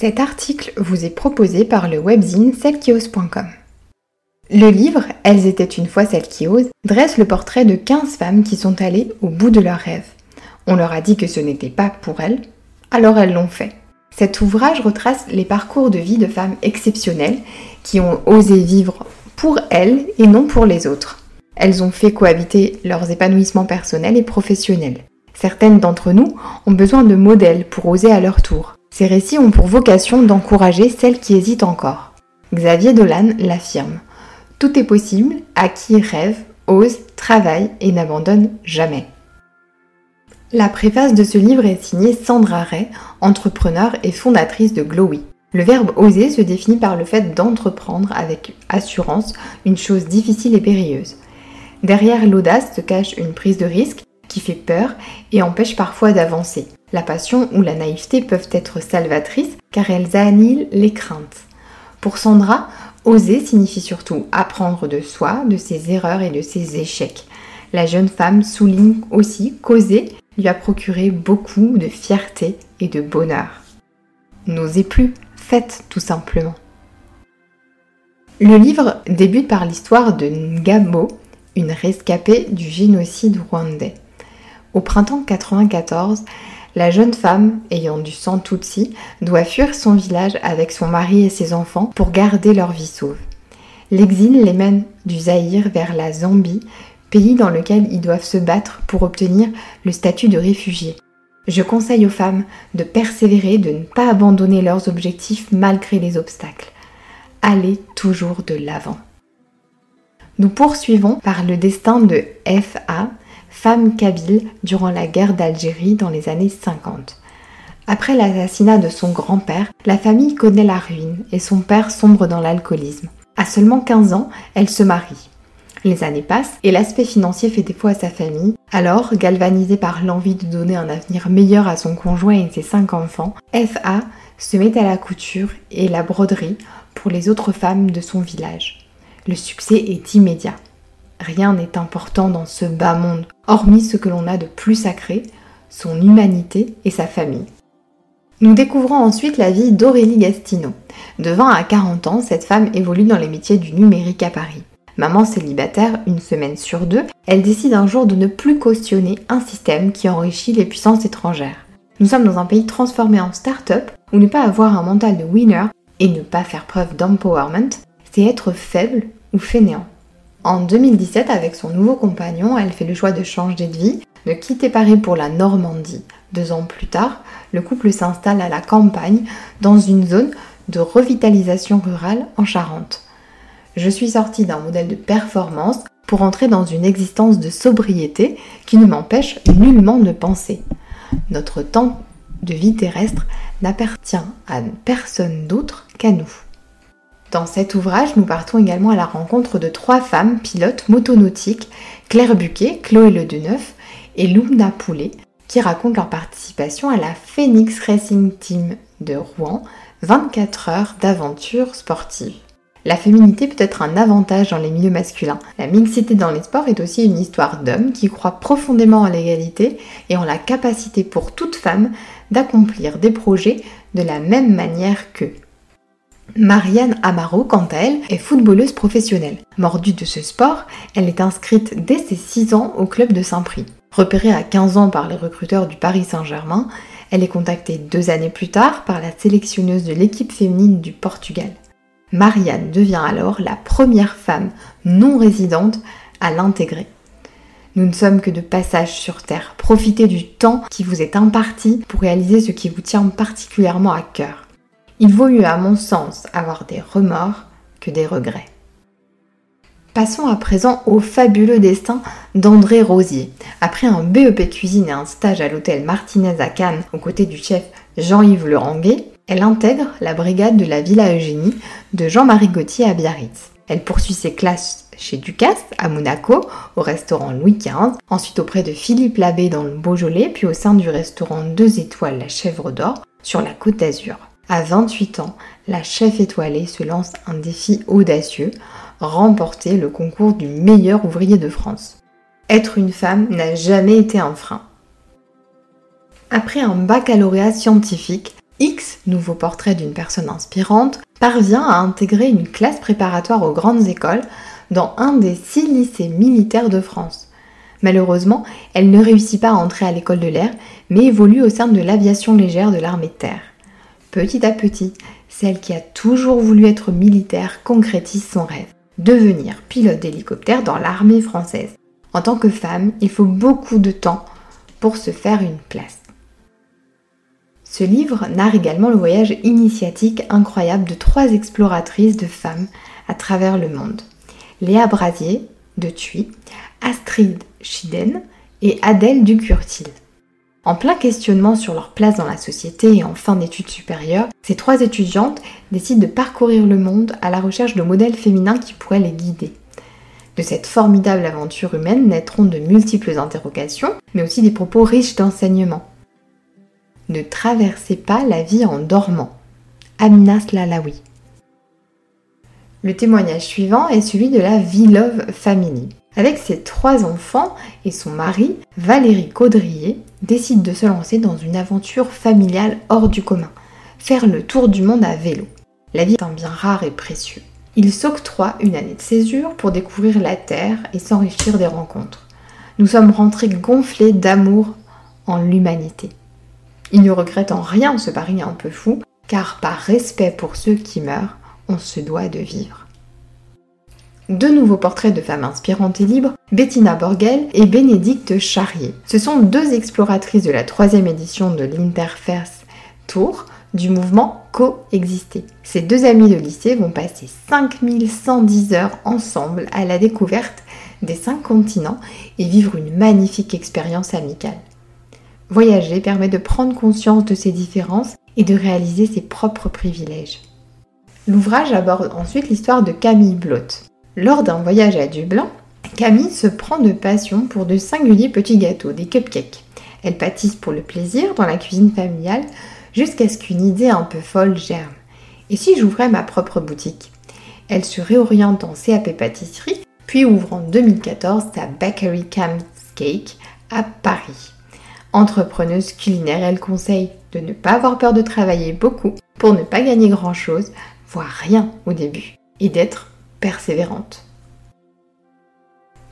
Cet article vous est proposé par le webzine celles-qui-osent.com. Le livre Elles étaient une fois celles qui osent dresse le portrait de 15 femmes qui sont allées au bout de leurs rêves. On leur a dit que ce n'était pas pour elles, alors elles l'ont fait. Cet ouvrage retrace les parcours de vie de femmes exceptionnelles qui ont osé vivre pour elles et non pour les autres. Elles ont fait cohabiter leurs épanouissements personnels et professionnels. Certaines d'entre nous ont besoin de modèles pour oser à leur tour. Ces récits ont pour vocation d'encourager celles qui hésitent encore. Xavier Dolan l'affirme. Tout est possible à qui rêve, ose, travaille et n'abandonne jamais. La préface de ce livre est signée Sandra Ray, entrepreneur et fondatrice de Glowy. Le verbe oser se définit par le fait d'entreprendre avec assurance une chose difficile et périlleuse. Derrière l'audace se cache une prise de risque qui fait peur et empêche parfois d'avancer. La passion ou la naïveté peuvent être salvatrices car elles annihilent les craintes. Pour Sandra, Oser signifie surtout apprendre de soi, de ses erreurs et de ses échecs. La jeune femme souligne aussi qu'oser lui a procuré beaucoup de fierté et de bonheur. N'osez plus, faites tout simplement. Le livre débute par l'histoire de Ngabo, une rescapée du génocide rwandais. Au printemps 94, la jeune femme, ayant du sang Tutsi, doit fuir son village avec son mari et ses enfants pour garder leur vie sauve. L'exil les mène du Zaïre vers la Zambie, pays dans lequel ils doivent se battre pour obtenir le statut de réfugiés. Je conseille aux femmes de persévérer, de ne pas abandonner leurs objectifs malgré les obstacles. Allez toujours de l'avant. Nous poursuivons par le destin de F.A., femme kabyle durant la guerre d'Algérie dans les années 50. Après l'assassinat de son grand-père, la famille connaît la ruine et son père sombre dans l'alcoolisme. À seulement 15 ans, elle se marie. Les années passent et l'aspect financier fait défaut à sa famille. Alors, galvanisée par l'envie de donner un avenir meilleur à son conjoint et ses cinq enfants, FA se met à la couture et la broderie pour les autres femmes de son village. Le succès est immédiat. Rien n'est important dans ce bas monde, hormis ce que l'on a de plus sacré, son humanité et sa famille. Nous découvrons ensuite la vie d'Aurélie Gastino. De 20 à 40 ans, cette femme évolue dans les métiers du numérique à Paris. Maman célibataire une semaine sur deux, elle décide un jour de ne plus cautionner un système qui enrichit les puissances étrangères. Nous sommes dans un pays transformé en start-up où ne pas avoir un mental de winner et ne pas faire preuve d'empowerment, c'est être faible ou fainéant. En 2017, avec son nouveau compagnon, elle fait le choix de changer de vie, de quitter Paris pour la Normandie. Deux ans plus tard, le couple s'installe à la campagne, dans une zone de revitalisation rurale en Charente. Je suis sortie d'un modèle de performance pour entrer dans une existence de sobriété qui ne m'empêche nullement de penser. Notre temps de vie terrestre n'appartient à personne d'autre qu'à nous. Dans cet ouvrage, nous partons également à la rencontre de trois femmes pilotes motonautiques, Claire Buquet, Chloé Le Deneuf et Lumna Poulet, qui racontent leur participation à la Phoenix Racing Team de Rouen, 24 heures d'aventure sportive. La féminité peut être un avantage dans les milieux masculins. La mixité dans les sports est aussi une histoire d'hommes qui croient profondément en l'égalité et en la capacité pour toute femme d'accomplir des projets de la même manière qu'eux. Marianne Amaro, quant à elle, est footballeuse professionnelle. Mordue de ce sport, elle est inscrite dès ses 6 ans au club de Saint-Prix. Repérée à 15 ans par les recruteurs du Paris Saint-Germain, elle est contactée deux années plus tard par la sélectionneuse de l'équipe féminine du Portugal. Marianne devient alors la première femme non résidente à l'intégrer. Nous ne sommes que de passage sur Terre. Profitez du temps qui vous est imparti pour réaliser ce qui vous tient particulièrement à cœur. Il vaut mieux, à mon sens, avoir des remords que des regrets. Passons à présent au fabuleux destin d'André Rosier. Après un BEP cuisine et un stage à l'hôtel Martinez à Cannes aux côtés du chef Jean-Yves Leranguet, elle intègre la brigade de la Villa Eugénie de Jean-Marie Gauthier à Biarritz. Elle poursuit ses classes chez Ducasse à Monaco, au restaurant Louis XV, ensuite auprès de Philippe Labbé dans le Beaujolais, puis au sein du restaurant 2 étoiles La Chèvre d'Or sur la Côte d'Azur. À 28 ans, la chef étoilée se lance un défi audacieux, remporter le concours du meilleur ouvrier de France. Être une femme n'a jamais été un frein. Après un baccalauréat scientifique, X, nouveau portrait d'une personne inspirante, parvient à intégrer une classe préparatoire aux grandes écoles dans un des six lycées militaires de France. Malheureusement, elle ne réussit pas à entrer à l'école de l'air, mais évolue au sein de l'aviation légère de l'armée de terre. Petit à petit, celle qui a toujours voulu être militaire concrétise son rêve, devenir pilote d'hélicoptère dans l'armée française. En tant que femme, il faut beaucoup de temps pour se faire une place. Ce livre narre également le voyage initiatique incroyable de trois exploratrices de femmes à travers le monde. Léa Brasier de Thuy, Astrid Schiden et Adèle Ducurtil. En plein questionnement sur leur place dans la société et en fin d'études supérieures, ces trois étudiantes décident de parcourir le monde à la recherche de modèles féminins qui pourraient les guider. De cette formidable aventure humaine naîtront de multiples interrogations, mais aussi des propos riches d'enseignements. Ne traversez pas la vie en dormant. Amina Slalawi. Le témoignage suivant est celui de la V-Love Family. Avec ses trois enfants et son mari, Valérie Caudrier décide de se lancer dans une aventure familiale hors du commun, faire le tour du monde à vélo. La vie est un bien rare et précieux. Il s'octroie une année de césure pour découvrir la Terre et s'enrichir des rencontres. Nous sommes rentrés gonflés d'amour en l'humanité. Il ne regrette en rien ce pari un peu fou, car par respect pour ceux qui meurent, on se doit de vivre. Deux nouveaux portraits de femmes inspirantes et libres, Bettina Borgel et Bénédicte Charrier. Ce sont deux exploratrices de la troisième édition de l'Interface Tour du mouvement Coexister. Ces deux amies de lycée vont passer 5110 heures ensemble à la découverte des cinq continents et vivre une magnifique expérience amicale. Voyager permet de prendre conscience de ces différences et de réaliser ses propres privilèges. L'ouvrage aborde ensuite l'histoire de Camille Blot. Lors d'un voyage à Dublin, Camille se prend de passion pour de singuliers petits gâteaux, des cupcakes. Elle pâtisse pour le plaisir dans la cuisine familiale jusqu'à ce qu'une idée un peu folle germe. Et si j'ouvrais ma propre boutique? Elle se réoriente en CAP pâtisserie, puis ouvre en 2014 sa Bakery Camp Cake à Paris. Entrepreneuse culinaire, elle conseille de ne pas avoir peur de travailler beaucoup pour ne pas gagner grand-chose, voire rien au début, et d'être persévérante.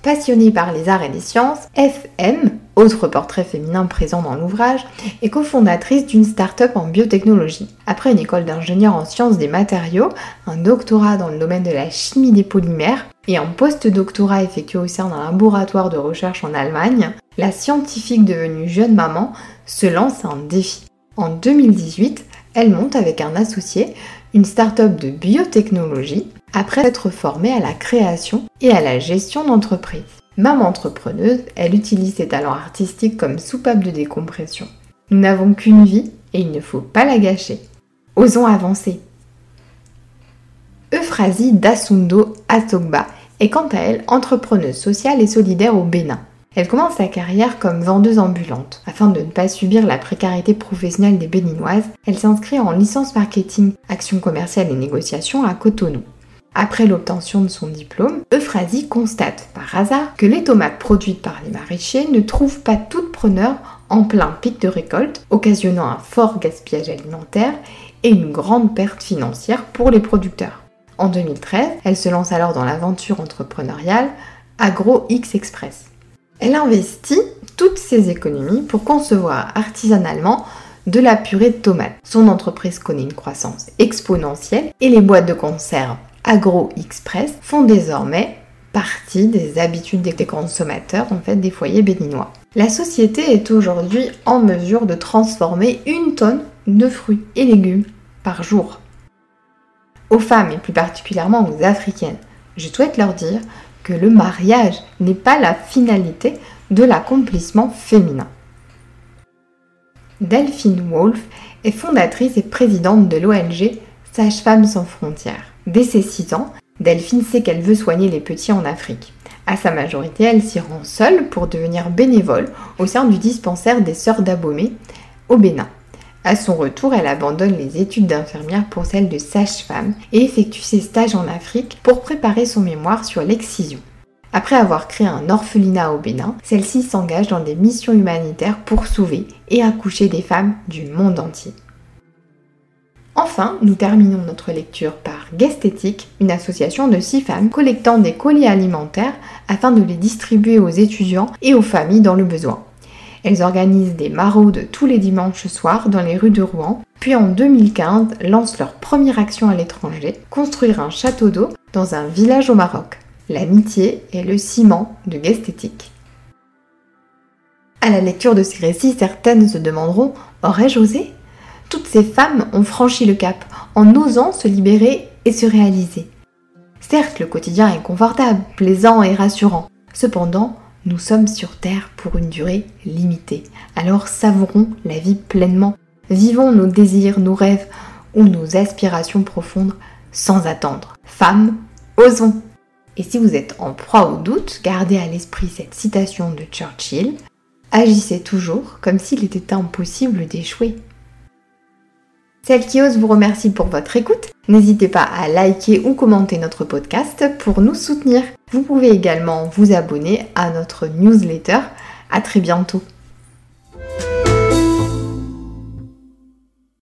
Passionnée par les arts et les sciences, FM, autre portrait féminin présent dans l'ouvrage, est cofondatrice d'une start-up en biotechnologie. Après une école d'ingénieur en sciences des matériaux, un doctorat dans le domaine de la chimie des polymères et un post-doctorat effectué au sein d'un laboratoire de recherche en Allemagne, la scientifique devenue jeune maman se lance un défi. En 2018, elle monte avec un associé une start-up de biotechnologie après être formée à la création et à la gestion d'entreprise. Maman entrepreneuse, elle utilise ses talents artistiques comme soupape de décompression. Nous n'avons qu'une vie et il ne faut pas la gâcher. Osons avancer. Euphrasie Dasundo Asogba est quant à elle entrepreneuse sociale et solidaire au Bénin. Elle commence sa carrière comme vendeuse ambulante. Afin de ne pas subir la précarité professionnelle des béninoises, elle s'inscrit en licence marketing, action commerciale et négociation à Cotonou. Après l'obtention de son diplôme, Euphrasie constate par hasard que les tomates produites par les maraîchers ne trouvent pas tout preneur en plein pic de récolte, occasionnant un fort gaspillage alimentaire et une grande perte financière pour les producteurs. En 2013, elle se lance alors dans l'aventure entrepreneuriale Agro X Express. Elle investit toutes ses économies pour concevoir artisanalement de la purée de tomates. Son entreprise connaît une croissance exponentielle et les boîtes de conserve Agro Express font désormais partie des habitudes des consommateurs en fait des foyers béninois. La société est aujourd'hui en mesure de transformer une tonne de fruits et légumes par jour. Aux femmes et plus particulièrement aux africaines, je souhaite leur dire que le mariage n'est pas la finalité de l'accomplissement féminin. Delphine Wolf est fondatrice et présidente de l'ONG Sage-Femmes sans frontières. Dès ses 6 ans, Delphine sait qu'elle veut soigner les petits en Afrique. À sa majorité, elle s'y rend seule pour devenir bénévole au sein du dispensaire des Sœurs d'Abomey au Bénin. À son retour, elle abandonne les études d'infirmière pour celles de sage-femme et effectue ses stages en Afrique pour préparer son mémoire sur l'excision. Après avoir créé un orphelinat au Bénin, celle-ci s'engage dans des missions humanitaires pour sauver et accoucher des femmes du monde entier. Enfin, nous terminons notre lecture par Guestétique, une association de six femmes collectant des colis alimentaires afin de les distribuer aux étudiants et aux familles dans le besoin. Elles organisent des maraudes tous les dimanches soirs dans les rues de Rouen, puis en 2015 lancent leur première action à l'étranger, construire un château d'eau dans un village au Maroc. L'amitié est le ciment de Guestétique. À la lecture de ces récits, certaines se demanderont Aurais-je osé? Toutes ces femmes ont franchi le cap en osant se libérer et se réaliser. Certes, le quotidien est confortable, plaisant et rassurant. Cependant, nous sommes sur Terre pour une durée limitée. Alors savourons la vie pleinement. Vivons nos désirs, nos rêves ou nos aspirations profondes sans attendre. Femmes, osons Et si vous êtes en proie au doute, gardez à l'esprit cette citation de Churchill. Agissez toujours comme s'il était impossible d'échouer. Celle qui ose vous remercie pour votre écoute. N'hésitez pas à liker ou commenter notre podcast pour nous soutenir. Vous pouvez également vous abonner à notre newsletter. À très bientôt.